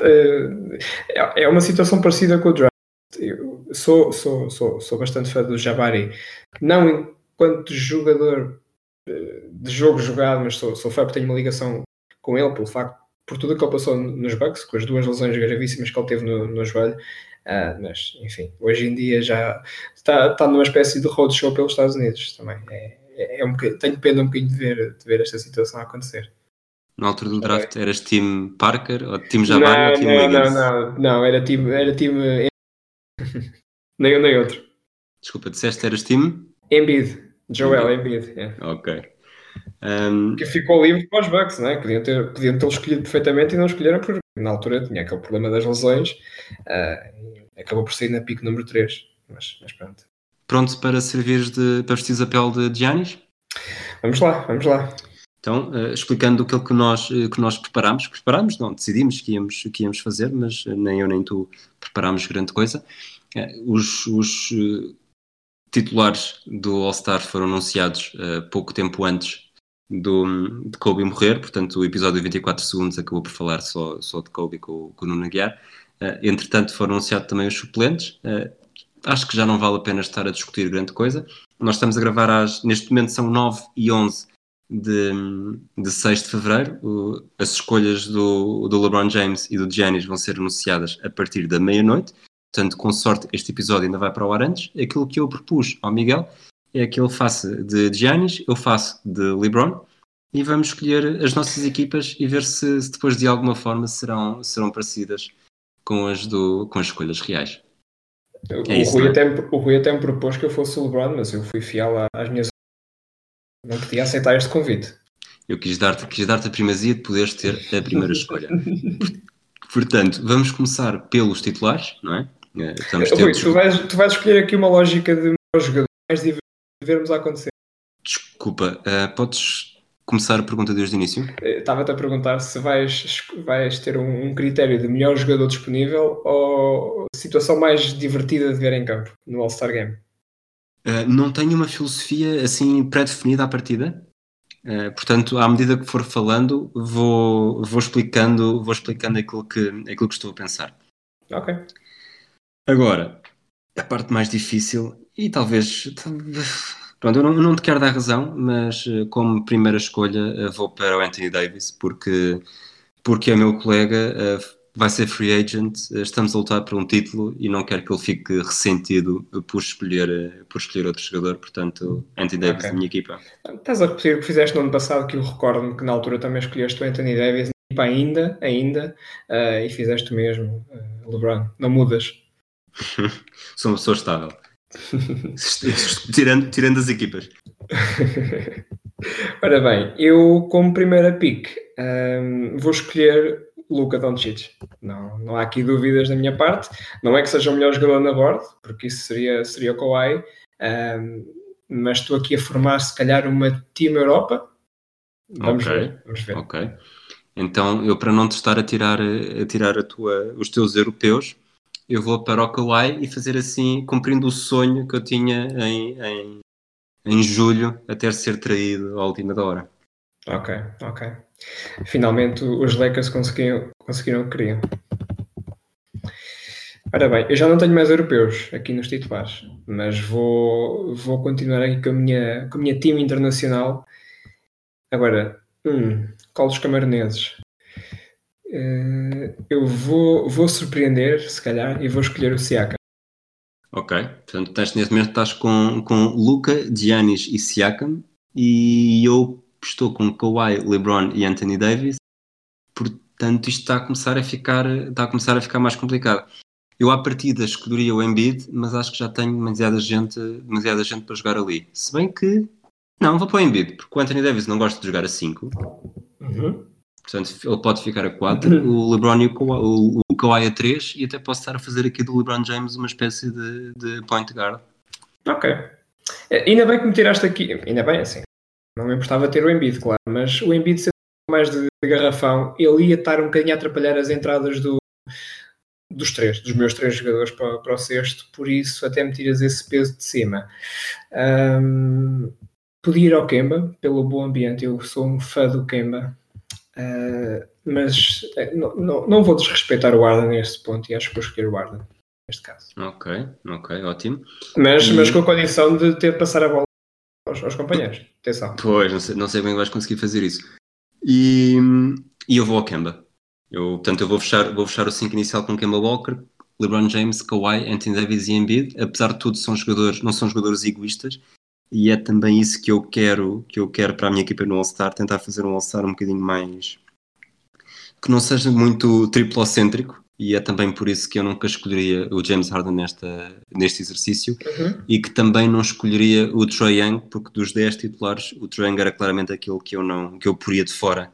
É, é uma situação parecida com o draft. Eu sou, sou, sou, sou bastante fã do Jabari, não enquanto jogador de jogo jogado, mas sou, sou fã porque tenho uma ligação com ele, pelo facto, por tudo que ele passou nos Bucks, com as duas lesões gravíssimas que ele teve no, no joelho. Uh, mas, enfim, hoje em dia já está, está numa espécie de roadshow pelos Estados Unidos também. É, é, é um tenho pena um bocadinho de ver, de ver esta situação acontecer. Na altura do draft eras time Parker ou time Jabari ou time não, Não, não, não, era time, era time nem um nem outro. Desculpa, disseste eras time? Embiid. Joel Embiid. Yeah. Ok. Um... Que ficou livre para os Bucks, não é? Podiam ter, podiam ter escolhido perfeitamente e não escolheram porque na altura tinha aquele problema das lesões. Uh, acabou por sair na pico número 3. Mas, mas pronto. Pronto para servir de, para vestir a pele de Giannis? Vamos lá, vamos lá. Então, uh, explicando aquilo que nós, uh, que nós preparámos, preparámos, não, decidimos que íamos, que íamos fazer, mas nem eu nem tu preparámos grande coisa. Uh, os, os titulares do All-Star foram anunciados pouco tempo antes do, de Kobe morrer, portanto o episódio de 24 segundos acabou por falar só, só de Kobe com, com o Nuno Aguiar. entretanto, foram anunciados também os suplentes. Acho que já não vale a pena estar a discutir grande coisa. Nós estamos a gravar às, neste momento são 9 e 11 de, de 6 de fevereiro. O, as escolhas do, do LeBron James e do Giannis vão ser anunciadas a partir da meia-noite. Portanto, com sorte, este episódio ainda vai para o ar antes. Aquilo que eu propus ao Miguel é que ele faça de Giannis, eu faço de LeBron e vamos escolher as nossas equipas e ver se, se depois de alguma forma serão, serão parecidas com as, do, com as escolhas reais. O, é isso, Rui é? até, o Rui até me propôs que eu fosse o LeBron, mas eu fui fiel às minhas não podia aceitar este convite. Eu quis dar-te quis dar a primazia de poderes ter a primeira escolha. Portanto, vamos começar pelos titulares, não é? Estamos Rui, tu, vais, tu vais escolher aqui uma lógica de jogadores mais de vermos a acontecer. Desculpa, uh, podes começar a pergunta desde o início? Eh, estava-te a perguntar se vais, vais ter um, um, critério de melhor jogador disponível ou situação mais divertida de ver em campo no All-Star Game. Uh, não tenho uma filosofia assim pré-definida à partida. Uh, portanto, à medida que for falando, vou, vou, explicando, vou explicando aquilo que, aquilo que estou a pensar. Ok. Agora, a parte mais difícil, e talvez. Pronto, eu não, não te quero dar razão, mas eh, como primeira escolha vou para o Anthony Davis, porque, porque é meu colega, vai ser free agent, estamos a lutar por um título e não quero que ele fique ressentido por escolher, por escolher outro jogador, portanto, Anthony Davis okay. da minha equipa. Estás a repetir o que fizeste no ano passado, que eu recordo-me que na altura também escolheste o Anthony Davis, equipa ainda, ainda, uh, e fizeste o mesmo, uh, LeBron, não mudas. Sou uma pessoa estável. tirando, tirando as equipas. Ora bem, eu como primeira pick um, vou escolher Luca Doncic. Não, não há aqui dúvidas da minha parte. Não é que seja o melhor jogador na board, porque isso seria, seria o Kawhi, um, mas estou aqui a formar se calhar uma Team Europa. Vamos okay. ver. Vamos ver. Ok. Então, eu para não te estar a tirar, a tirar a tua, os teus europeus, eu vou para o Kawhi e fazer assim, cumprindo o sonho que eu tinha em, em, em julho, até ser traído à última da hora. Ok, ok. Finalmente os Lakers conseguiram, conseguiram o que queriam. Ora bem, eu já não tenho mais europeus aqui nos titulares, mas vou, vou continuar aqui com a minha, com a minha time internacional. Agora, hum, colos camaroneses. Uh, eu vou, vou surpreender, se calhar, e vou escolher o Siaka. Ok, portanto tens, neste momento estás com, com Luca, Giannis e Siakam e eu estou com Kawhi, LeBron e Anthony Davis. Portanto, isto está a começar a ficar, está a começar a ficar mais complicado. Eu à partida escolheria o Embiid, mas acho que já tenho demasiada gente, demasiada gente para jogar ali. Se bem que não, vou para o Embiid, porque o Anthony Davis não gosta de jogar a 5. Uhum. Portanto, ele pode ficar a 4, o LeBron e o Kawhi, o, o Kawhi a 3 e até posso estar a fazer aqui do LeBron James uma espécie de, de point guard. Ok. Eh, Ainda bem que me tiraste aqui. Ainda bem, assim. Não me importava ter o Embiid, claro. Mas o Embiid sendo mais de, de garrafão, ele ia estar um bocadinho a atrapalhar as entradas do, dos três, dos meus três jogadores para, para o sexto. Por isso, até me tiras esse peso de cima. Ahm, podia ir ao Kemba, pelo bom ambiente. Eu sou um fã do Kemba. Mas eh, não, não, não vou desrespeitar o Arden neste ponto e acho que vou escolher o Arden neste caso. Ok, ok, ótimo. Mas, E- mas com a condição de ter de passar a bola aos, aos companheiros. Atenção. Pois, não sei, não sei bem se vais conseguir fazer isso. E, e eu vou ao Kemba. Eu, portanto, eu vou fechar, vou fechar o 5 inicial com Kemba Walker, LeBron James, Kawhi, Anthony Davis e Embiid. Apesar de tudo, são jogadores, não são jogadores egoístas. E é também isso que eu quero, que eu quero para a minha equipa no All-Star, tentar fazer um All-Star um bocadinho mais que não seja muito triplocêntrico. E é também por isso que eu nunca escolheria o James Harden nesta, neste exercício Uhum. e que também não escolheria o Trae Young, porque dos 10 titulares, o Trae Young era claramente aquele que eu não que eu poria de fora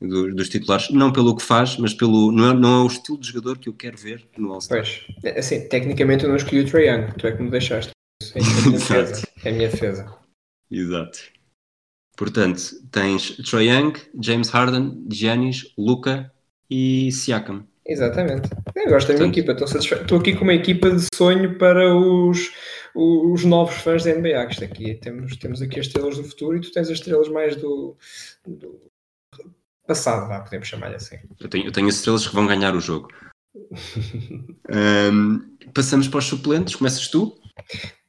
do- dos titulares, não pelo que faz, mas pelo não é, não é o estilo de jogador que eu quero ver no All-Star. Pois, é, assim, tecnicamente eu não escolhi o Trae Young, tu é que me deixaste. É a minha Exato. defesa. É a minha defesa. Exato. Portanto, tens Trae Young, James Harden, Giannis, Luca e Siakam. Exatamente. Eu gosto da minha Portanto- equipa, estou satisfeito. Estou aqui com uma equipa de sonho para os, os novos fãs da NBA. que Isto aqui temos, temos aqui as estrelas do futuro e tu tens as estrelas mais do, do passado, vá, podemos chamar assim. Eu tenho, eu tenho as estrelas que vão ganhar o jogo. Ahm, passamos para os suplentes, começas tu?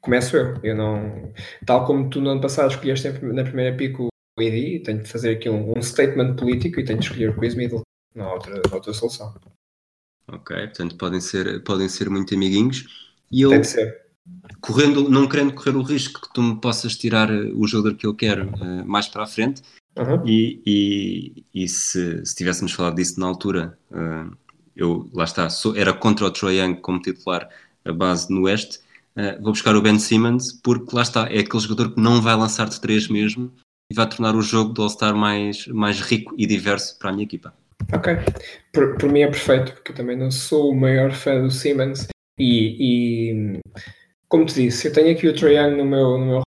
Começo eu. Eu não. Tal como tu no ano passado escolheste na primeira pick o ID, tenho de fazer aqui um, um statement político e tenho de escolher o Chris Middleton. Não há outra, outra solução. Ok, portanto podem ser, podem ser muito amiguinhos. E eu, Tem de ser. correndo, não querendo correr o risco que tu me possas tirar eh, o jogador que eu quero eh, mais para a frente, Uhum. e, e, e se, se tivéssemos falado disso na altura, eh, eu, lá está, sou- era contra o Troy Young como titular a base no Oeste, eh, vou buscar o Ben Simmons, porque lá está, é aquele jogador que não vai lançar de três mesmo, e vai tornar o jogo do All-Star mais, mais rico e diverso para a minha equipa. Ok. Por, por mim é perfeito, porque eu também não sou o maior fã do Simmons e, e, como te disse, eu tenho aqui o Trae Young no meu, no meu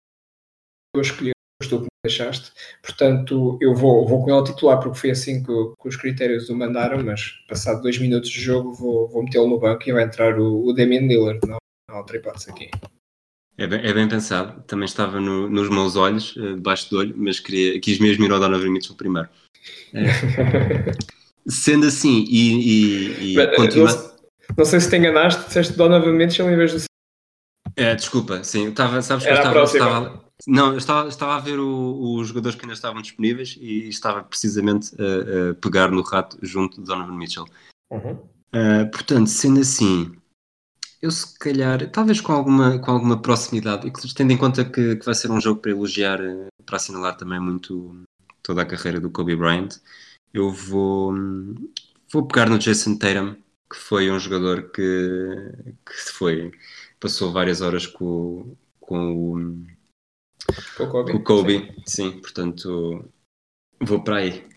eu escolhi o que me deixaste, portanto eu vou, vou com ele titular porque foi assim que, que os critérios o mandaram, mas passado dois minutos de jogo vou, vou metê-lo no banco e vai entrar o, o Damian Lillard, não há outra hipótese aqui. É bem, é bem pensado, também estava no- nos meus olhos, eh, debaixo do olho, mas queria, quis mesmo ir ao Donovan Mitchell primeiro. Eh, sendo assim, e, e, e Mas, eh, continua- não, não sei se te enganaste, disseste Donovan Mitchell em vez do É, desculpa, sim, estava, sabes que eu estava, estava- não, eu estava, estava a ver o- os jogadores que ainda estavam disponíveis e estava precisamente a, a pegar no rato junto de Donovan Mitchell. Uhum. Uh, portanto, sendo assim, eu se calhar, talvez com alguma, com alguma proximidade, e tendo em conta que, que vai ser um jogo para elogiar, eh, para assinalar também muito toda a carreira do Kobe Bryant, eu vou, vou pegar no Jason Tatum, que foi um jogador que, que foi, passou várias horas com, com o Com o Kobe. com o Kobe, sim. portanto vou para aí.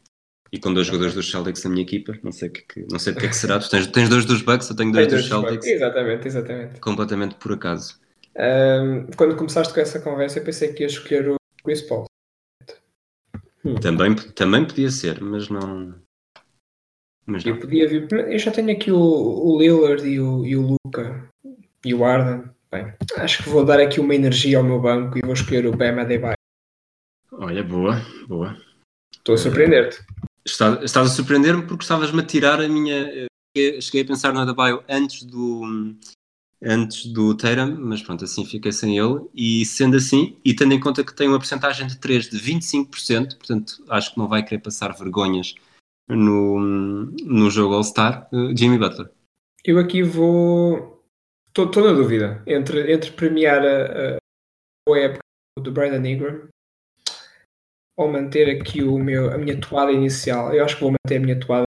E com dois jogadores dos Celtics na minha equipa, não sei, o que, que- não sei de que é que será. Tu tens, tens dois dos Bucks, eu tenho dois Tem dos dois Celtics, Exatamente, exatamente. completamente por acaso. Ahm, quando começaste com essa conversa, eu pensei que ia escolher o Chris Paul. Também, também podia ser, mas não. Mas Eu não. podia vir. Eu já tenho aqui o, o Lillard e o, e o Luca e o Arden. Bem, acho que vou dar aqui uma energia ao meu banco e vou escolher o Bam Adebayo. Olha, boa, boa. Estou a surpreender-te. Está- Estás a surpreender-me porque estavas-me a tirar a minha. eu Cheguei a pensar no Adebayo antes do. Antes do Tatum, mas pronto, assim fiquei sem ele. E sendo assim, e tendo em conta que tem uma porcentagem de 3 de 25%, portanto acho que não vai querer passar vergonhas no, no jogo All-Star, eh, Jimmy Butler. Eu aqui vou. Estou na dúvida entre, entre premiar a, a época do Brandon Ingram ou manter aqui o meu, a minha toada inicial. Eu acho que vou manter a minha toada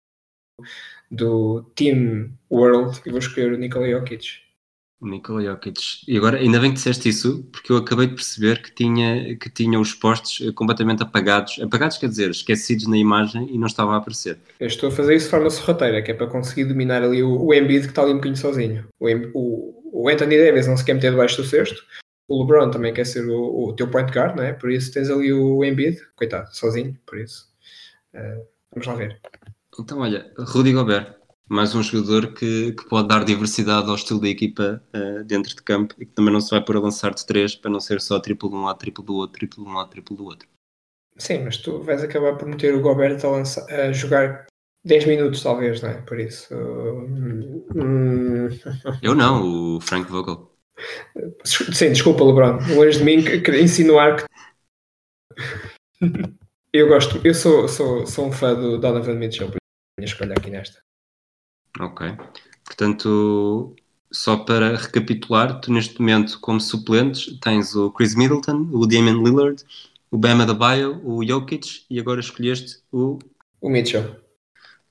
do Team World e vou escolher o Nikola Jokic. Nikola Jokic. E agora, ainda bem que disseste isso, porque eu acabei de perceber que tinha, que tinha os postos completamente apagados. Apagados quer dizer, esquecidos na imagem e não estavam a aparecer. Eu estou a fazer isso de forma sorrateira, que é para conseguir dominar ali o, o Embiid que está ali um bocadinho sozinho. O, o, o Anthony Davis não se quer meter debaixo do cesto. O LeBron também quer ser o, o teu point guard, não é? Por isso tens ali o Embiid, coitado, sozinho, por isso. Uh, vamos lá ver. Então, olha, Rudy Gobert mais um jogador que, que pode dar diversidade ao estilo da equipa uh, dentro de campo e que também não se vai pôr a lançar de três para não ser só triplo de um lado, triplo do outro, triplo de um lado, triplo do outro. Sim, mas tu vais acabar por meter o Gobert a, lançar, a jogar 10 minutos, talvez, não é? Por isso. Hum... Eu não, o Frank Vogel. Sim, desculpa, LeBron. Longe de mim insinuar que. eu gosto, eu sou, sou, sou um fã do Donovan Mitchell, por minha escolha aqui nesta. Ok. Portanto, só para recapitular, tu neste momento, como suplentes, tens o Chris Middleton, o Damian Lillard, o Bama da Bio, o Jokic e agora escolheste o. O Mitchell.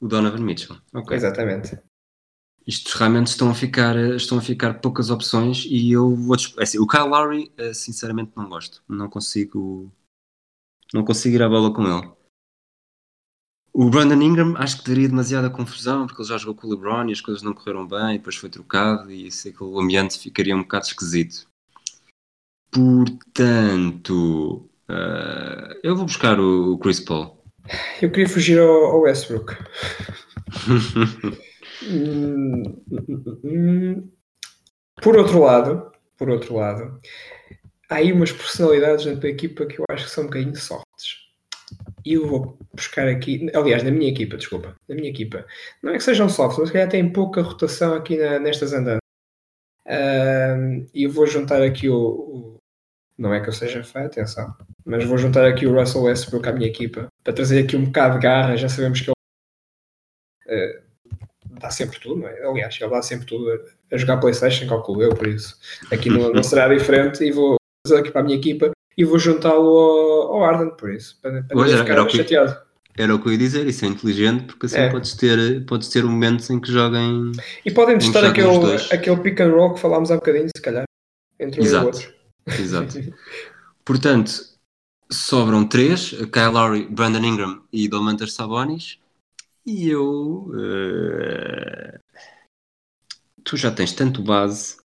O Donovan Mitchell. Ok. Exatamente. Isto realmente estão a ficar, estão a ficar poucas opções e eu vou. É assim, o Kyle Lowry, eh, sinceramente, não gosto. Não consigo. Não consigo ir à bola com ele. O Brandon Ingram acho que teria demasiada confusão porque ele já jogou com o LeBron e as coisas não correram bem, depois foi trocado e sei que o ambiente ficaria um bocado esquisito. Portanto, uh, eu vou buscar o Chris Paul. Eu queria fugir ao, Westbrook. por outro lado, por outro lado, há aí umas personalidades dentro da equipa que eu acho que são um bocadinho softs. E eu vou buscar aqui, aliás, na minha equipa, desculpa, na minha equipa, não é que sejam softs, mas que já tem pouca rotação aqui na, nestas andanças. Uh, e eu vou juntar aqui o, o, Não é que eu seja fã, atenção, mas vou juntar aqui o Russell Westbrook à minha equipa para trazer aqui um bocado de garra. Já sabemos que ele uh, dá sempre tudo, não é? Aliás, ele dá sempre tudo a, a jogar PlayStation, calculo eu, por isso aqui não, não será diferente. E vou trazer aqui para a minha equipa e vou juntá-lo ao, ao Arden, por isso, para, para não ficar era chateado. Era o que eu ia dizer, isso é inteligente, porque assim é. podes, ter, podes ter momentos em que joguem. E podem testar aquele, aquele pick and roll que falámos há bocadinho, se calhar, entre um Exato. e o outro. Exato. Portanto, sobram três: Kyle Lowry, Brandon Ingram e Domantas Sabonis. E eu. Uh... Tu já tens tanto base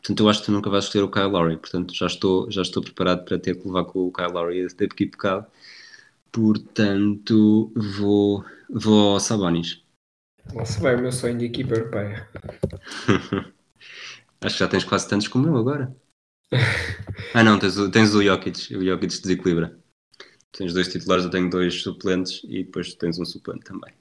Portanto, eu acho que tu nunca vais escolher o Kyle Lowry. Portanto, já estou, já estou preparado para ter que levar com o Kyle Lowry esse tempo que pecado. Portanto, vou, vou ao Sabonis. Nossa, vai o meu sonho de equipa europeia. acho que já tens quase tantos como eu agora. ah não, tens o, tens o Jokic. O Jokic desequilibra. Tens dois titulares, eu tenho dois suplentes e depois tens um suplente também.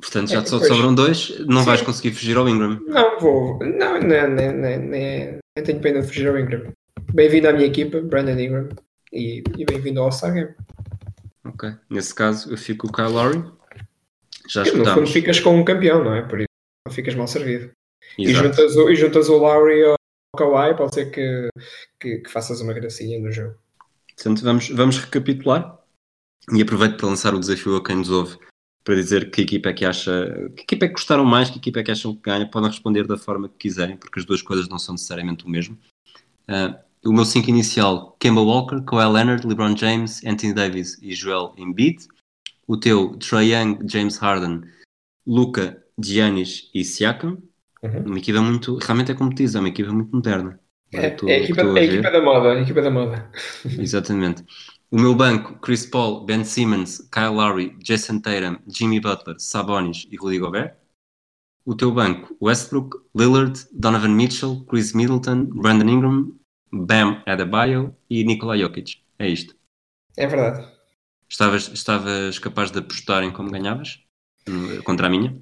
Portanto, já é, só te sobram dois, não Sim. vais conseguir fugir ao Ingram. Não, vou. Não, nem, nem, nem, nem tenho pena de fugir ao Ingram. Bem-vindo à minha equipa, Brandon Ingram. E, e bem-vindo ao All-Star Game. Ok. Nesse caso, eu fico com o Kyle Lowry. Já escutámos. No fundo, ficas com um campeão, não é? Por isso, não ficas mal servido. E juntas, o, e juntas o Lowry ao Kawhi, pode ser que, que, que faças uma gracinha no jogo. Portanto, vamos, vamos recapitular. E aproveito para lançar o desafio a quem nos ouve para dizer que equipa é que acha, que equipa é que gostaram mais, que equipa é que acham que ganha, podem responder da forma que quiserem, porque as duas coisas não são necessariamente o mesmo. Uh, o meu 5 inicial, Kemba Walker, Kawhi Leonard, LeBron James, Anthony Davis e Joel Embiid. O teu, Trae Young, James Harden, Luca, Giannis e Siakam. Uhum. Uma equipa muito, realmente é como diz, é uma equipa muito moderna. É, é, a, equipa, é a equipa da moda, a equipa da moda. Exatamente. O meu banco, Chris Paul, Ben Simmons, Kyle Lowry, Jason Tatum, Jimmy Butler, Sabonis e Rudy Gobert. O teu banco, Westbrook, Lillard, Donovan Mitchell, Chris Middleton, Brandon Ingram, Bam Adebayo e Nikola Jokic. É isto. É verdade. Estavas, estavas capaz de apostar em como ganhavas? Contra a minha?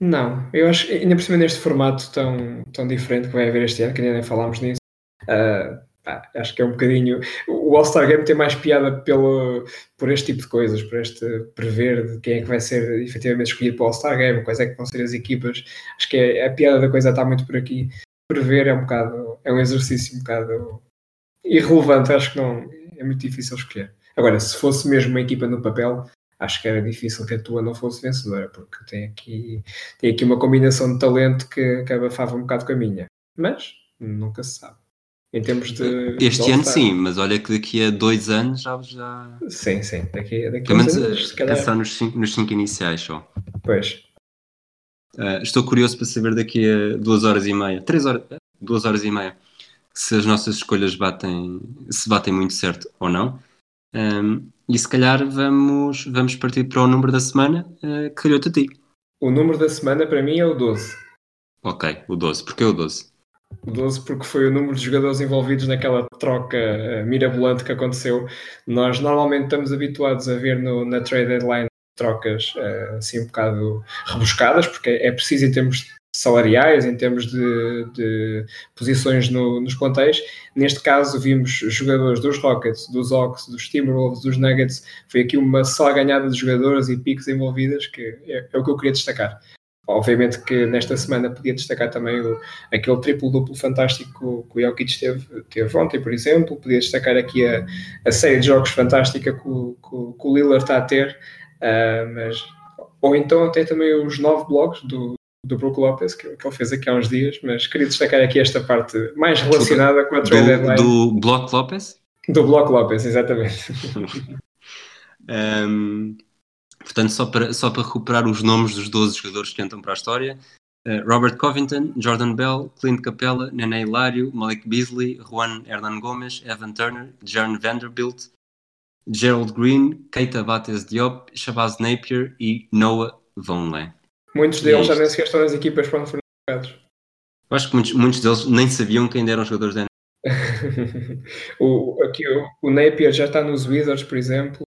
Não, eu acho, ainda por cima neste formato tão, tão diferente que vai haver este ano, que ainda nem falámos nisso, uh, ah, acho que é um bocadinho. O All-Star Game tem mais piada pelo, por este tipo de coisas, por este prever de quem é que vai ser efetivamente escolhido para o All-Star Game, quais é que vão ser as equipas. Acho que é, a piada da coisa está muito por aqui. Prever é um bocado, é um exercício um bocado irrelevante, acho que não é muito difícil escolher. Agora, se fosse mesmo uma equipa no papel, acho que era difícil que a tua não fosse vencedora, porque tem aqui, tem aqui uma combinação de talento que, que abafava um bocado com a minha. Mas nunca se sabe. Em termos de. Este de ano sim, mas olha que daqui a dois anos já. já... Sim, sim. Daqui, daqui Pelo menos anos, pensar nos cinco, nos cinco iniciais só. Pois. Uh, estou curioso para saber daqui a duas horas e meia, três horas, duas horas e meia, se as nossas escolhas batem, se batem muito certo ou não. Um, e se calhar vamos, vamos partir para o número da semana uh, que calhou-te a ti. O número da semana para mim é o 12. Ok, o 12. Porquê o 12? O 12 porque foi o número de jogadores envolvidos naquela troca uh, mirabolante que aconteceu. Nós normalmente estamos habituados a ver no, na trade deadline trocas uh, assim um bocado rebuscadas, porque é preciso em termos salariais, em termos de, de posições no, nos plantéis. Neste caso, vimos jogadores dos Rockets, dos Hawks, dos Timberwolves, dos Nuggets. Foi aqui uma só ganhada de jogadores e picos envolvidas, que é, é o que eu queria destacar. Obviamente que nesta semana podia destacar também o, aquele triplo-duplo fantástico que o Jokic teve, teve ontem, por exemplo. Podia destacar aqui a, a série de jogos fantástica que o, que, que o Lillard está a ter. Uh, mas, ou então até também os nove blogs do, do Brook Lopez, que, que ele fez aqui há uns dias, mas queria destacar aqui esta parte mais relacionada com a trade do, deadline. Do Block Lopez? Do Block Lopez, exatamente. um, portanto, só para, só para recuperar os nomes dos 12 jogadores que entram para a história, uh, Robert Covington, Jordan Bell, Clint Capella, Nene Hilário, Malik Beasley, Juan Hernan Gomes, Evan Turner, Jaron Vanderbilt, Gerald Green, Keita Bates Diop, Shabazz Napier e Noah Vonleh. Muitos deles já nem sequer estão nas equipas para onde foram jogados. Eu acho que muitos, muitos deles nem sabiam quem eram os jogadores da o, aqui, o, o, Napier já está nos Wizards, por exemplo.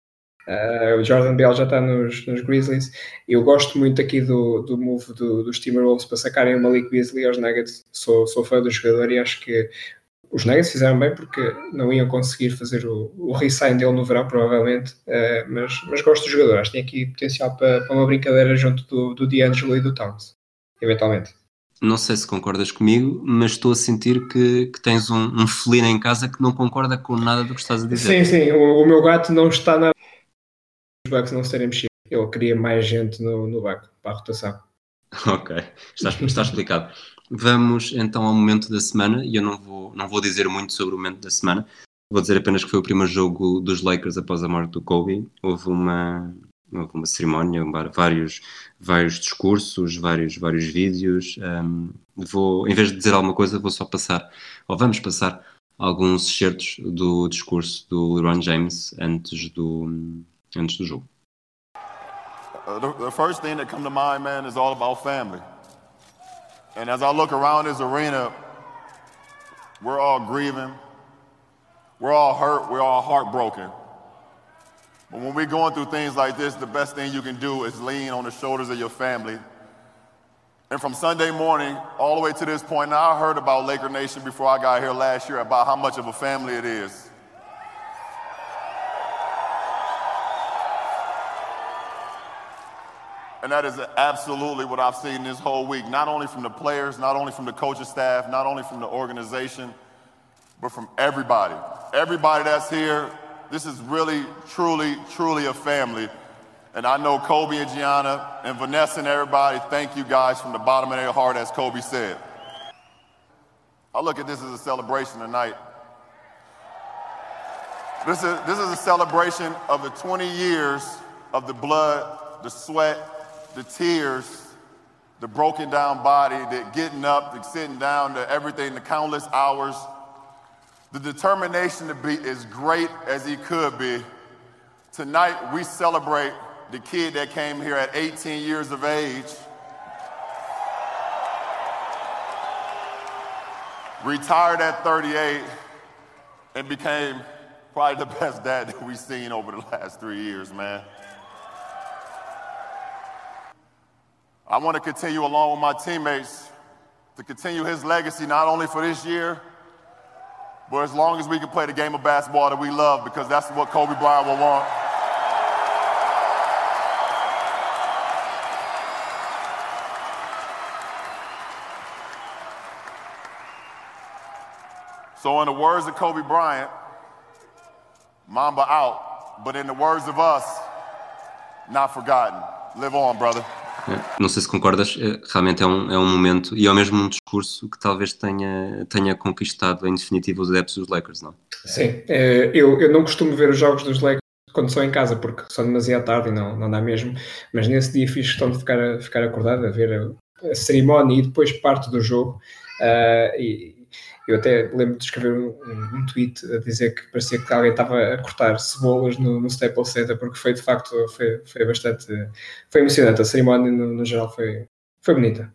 Uh, o Jordan Bell já está nos, nos, Grizzlies. Eu gosto muito aqui do, do move do, dos Timberwolves para sacarem o Malik Beasley aos Nuggets. Sou, sou fã do jogador e acho que os Nuggets fizeram bem porque não iam conseguir fazer o, o resign dele no verão, provavelmente, uh, mas, mas gosto do jogador. Acho que tem aqui potencial para, para uma brincadeira junto do, do D'Angelo e do Towns, eventualmente. Não sei se concordas comigo, mas estou a sentir que, que tens um, um felino em casa que não concorda com nada do que estás a dizer. Sim, sim, o, o meu gato não está nada os Bucks não serem mexidos. Ele queria mais gente no, no banco para a rotação. Ok, está, está explicado. Vamos então ao momento da semana e eu não vou, não vou dizer muito sobre o momento da semana. Vou dizer apenas que foi o primeiro jogo dos Lakers após a morte do Kobe. Houve uma, houve uma cerimónia, vários, vários discursos, vários, vários vídeos. Um, vou, em vez de dizer alguma coisa, vou só passar, ou vamos passar, alguns excertos do discurso do LeBron James antes do, antes do jogo. Uh, the, the first thing that come to mind, man, is all about family. And as I look around this arena, we're all grieving. We're all hurt. We're all heartbroken. But when we're going through things like this, the best thing you can do is lean on the shoulders of your family. And from Sunday morning all the way to this point, now I heard about Laker Nation before I got here last year about how much of a family it is. And that is absolutely what I've seen this whole week, not only from the players, not only from the coaching staff, not only from the organization, but from everybody. Everybody that's here, this is really, truly, truly a family. And I know Kobe and Gianna and Vanessa and everybody, thank you guys from the bottom of their heart, as Kobe said. I look at this as a celebration tonight. This is, this is a celebration of the 20 years of the blood, the sweat, the tears, the broken down body, the getting up, the sitting down, the everything, the countless hours, the determination to be as great as he could be. Tonight, we celebrate the kid that came here at 18 years of age, retired at 38, and became probably the best dad that we've seen over the last three years, man. I want to continue along with my teammates to continue his legacy not only for this year, But as long as we can play the game of basketball that we love, because that's what Kobe Bryant will want. So, in the words of Kobe Bryant, Mamba out, but in the words of us, not forgotten. Live on, brother. Não sei se concordas, eh, realmente é um, é um momento e é mesmo um discurso que talvez tenha, tenha conquistado em definitivo os adeptos dos Lakers, não? Sim, eh, eu, eu não costumo ver os jogos dos Lakers quando sou em casa, porque são demasiado tarde e não, não dá mesmo, mas nesse dia fiz questão de ficar, ficar acordado a ver a, a cerimónia e depois parte do jogo. Uh, eu até lembro de escrever um, um, tweet a dizer que parecia que alguém estava a cortar cebolas no, no Staples Center, porque foi de facto foi, foi bastante foi emocionante. A cerimónia no, no geral foi, foi bonita.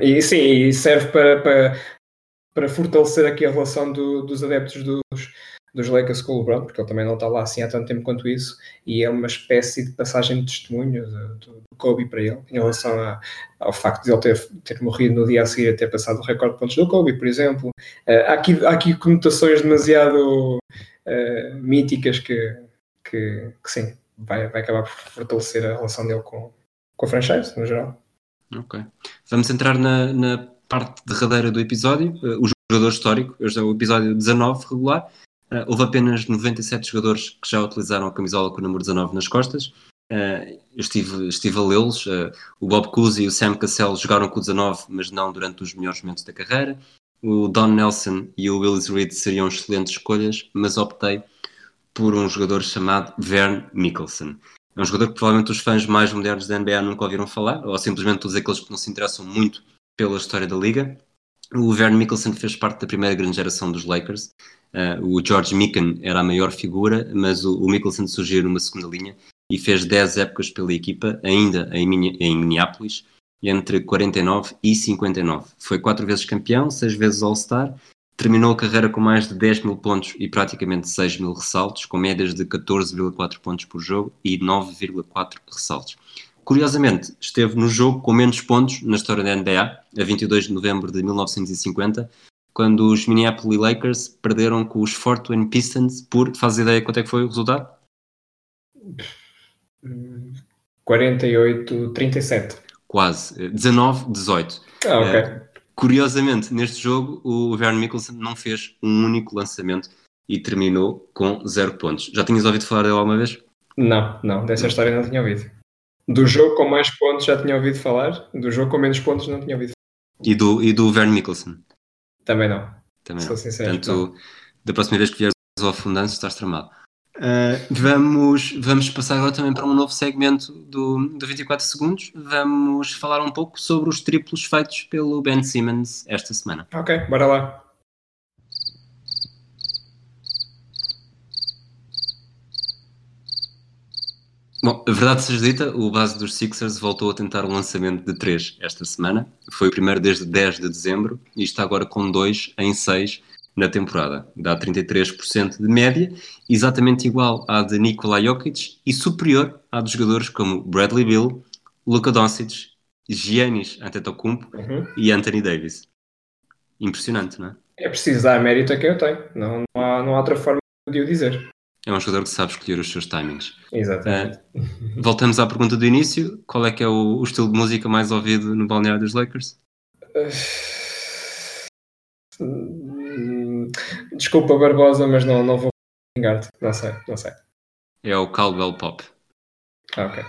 E sim, serve para, para, para fortalecer aqui a relação do, dos adeptos dos, dos Lakers com o LeBron, porque ele também não está lá assim há tanto tempo quanto isso, e é uma espécie de passagem de testemunho do, Kobe para ele, em relação a, ao facto de ele ter, ter morrido no dia a seguir a ter passado o recorde de pontos do Kobe, por exemplo. Uh, há, aqui, há aqui conotações demasiado uh, míticas que, que, que, sim, vai, vai acabar por fortalecer a relação dele com, com a franchise, no geral. Ok. Vamos entrar na, na parte derradeira do episódio, uh, o jogador histórico, hoje é o episódio 19 regular, Uh, houve apenas 97 jogadores que já utilizaram a camisola com o número 19 nas costas. Uh, eu estive, estive a lê-los. Uh, o Bob Cousy e o Sam Cassell jogaram com o 19, mas não durante os melhores momentos da carreira. O Don Nelson e o Willis Reed seriam excelentes escolhas, mas optei por um jogador chamado Vern Mikkelsen. É um jogador que provavelmente os fãs mais modernos da NBA nunca ouviram falar, ou simplesmente todos aqueles que não se interessam muito pela história da liga. O Vern Mikkelsen fez parte da primeira grande geração dos Lakers Uh, o George Mikan era a maior figura, mas o, o Mickelson surgiu numa segunda linha e fez 10 épocas pela equipa, ainda em, em Minneapolis, entre 49 e 59. Foi quatro vezes campeão, seis vezes All-Star, terminou a carreira com mais de 10 mil pontos e praticamente 6 mil ressaltos, com médias de 14,4 pontos por jogo e 9,4 ressaltos. Curiosamente, esteve no jogo com menos pontos na história da NBA, a 22 de novembro de 1950, quando os Minneapolis Lakers perderam com os Fort Wayne Pistons por, faz ideia quanto é que foi o resultado? 48-37. Quase, 19-18. Ah, ok. Uh, curiosamente, neste jogo, o Vern Mickelson não fez um único lançamento e terminou com zero pontos. Já tinhas ouvido falar dele alguma vez? Não, não, dessa história não tinha ouvido. Do jogo com mais pontos já tinha ouvido falar, do jogo com menos pontos não tinha ouvido falar. E do, e do Vern Mickelson? Também não. Também Sou não. Sincero, Portanto, da próxima vez que vieres ao Fundanço, estás tramado. Uh, vamos, vamos passar agora também para um novo segmento do, do 24 segundos. Vamos falar um pouco sobre os triplos feitos pelo Ben Simmons esta semana. Ok, bora lá. Bom, a verdade seja dita, o base dos Sixers voltou a tentar o lançamento de 3 esta semana. Foi o primeiro desde 10 de dezembro e está agora com 2 em 6 na temporada. Dá 33% de média, exatamente igual à de Nikola Jokic e superior à de jogadores como Bradley Bill, Luka Doncic, Giannis Antetokounmpo uhum. e Anthony Davis. Impressionante, não é? É preciso dar mérito a quem eu tenho. Não, não, há, não há outra forma de o dizer. É um jogador que sabe escolher os seus timings. Exatamente. Uh, voltamos à pergunta do início. Qual é que é o, o estilo de música mais ouvido no balneário dos Lakers? Uh, desculpa, Barbosa, mas não, não vou engar-te. Não sei, não sei. É o Caldwell Pop. Ah, ok.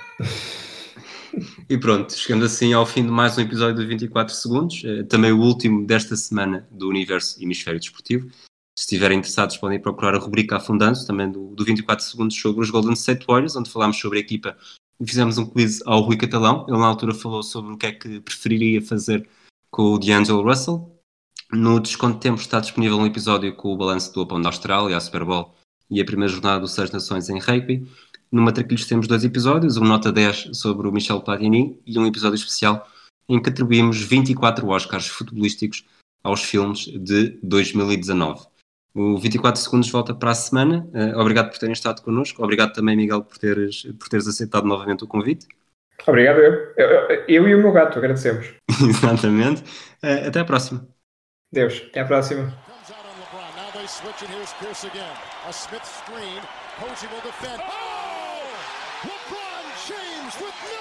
E pronto, chegando assim ao fim de mais um episódio de 24 segundos, eh, também o último desta semana do Universo Hemisfério Desportivo. Se estiverem interessados, podem procurar a rubrica Afundanço, também do, do 24 segundos sobre os Golden State Warriors, onde falámos sobre a equipa e fizemos um quiz ao Rui Catalão. Ele, na altura, falou sobre o que é que preferiria fazer com o D'Angelo Russell. No Desconto de Tempo está disponível um episódio com o balanço do Open da Austrália, a Super Bowl e a primeira jornada do Seis Nações em rugby. No Matraquilhos temos dois episódios, um nota 10 sobre o Michel Platini e um episódio especial em que atribuímos 24 Oscars futebolísticos aos filmes de 2019. O 24 segundos volta para a semana. Uh, obrigado por terem estado connosco. Obrigado também, Miguel, por teres, por teres aceitado novamente o convite. Obrigado, eu. Eu, eu e o meu gato, agradecemos. Exatamente. Uh, até a próxima. Deus, até a próxima. they switch, and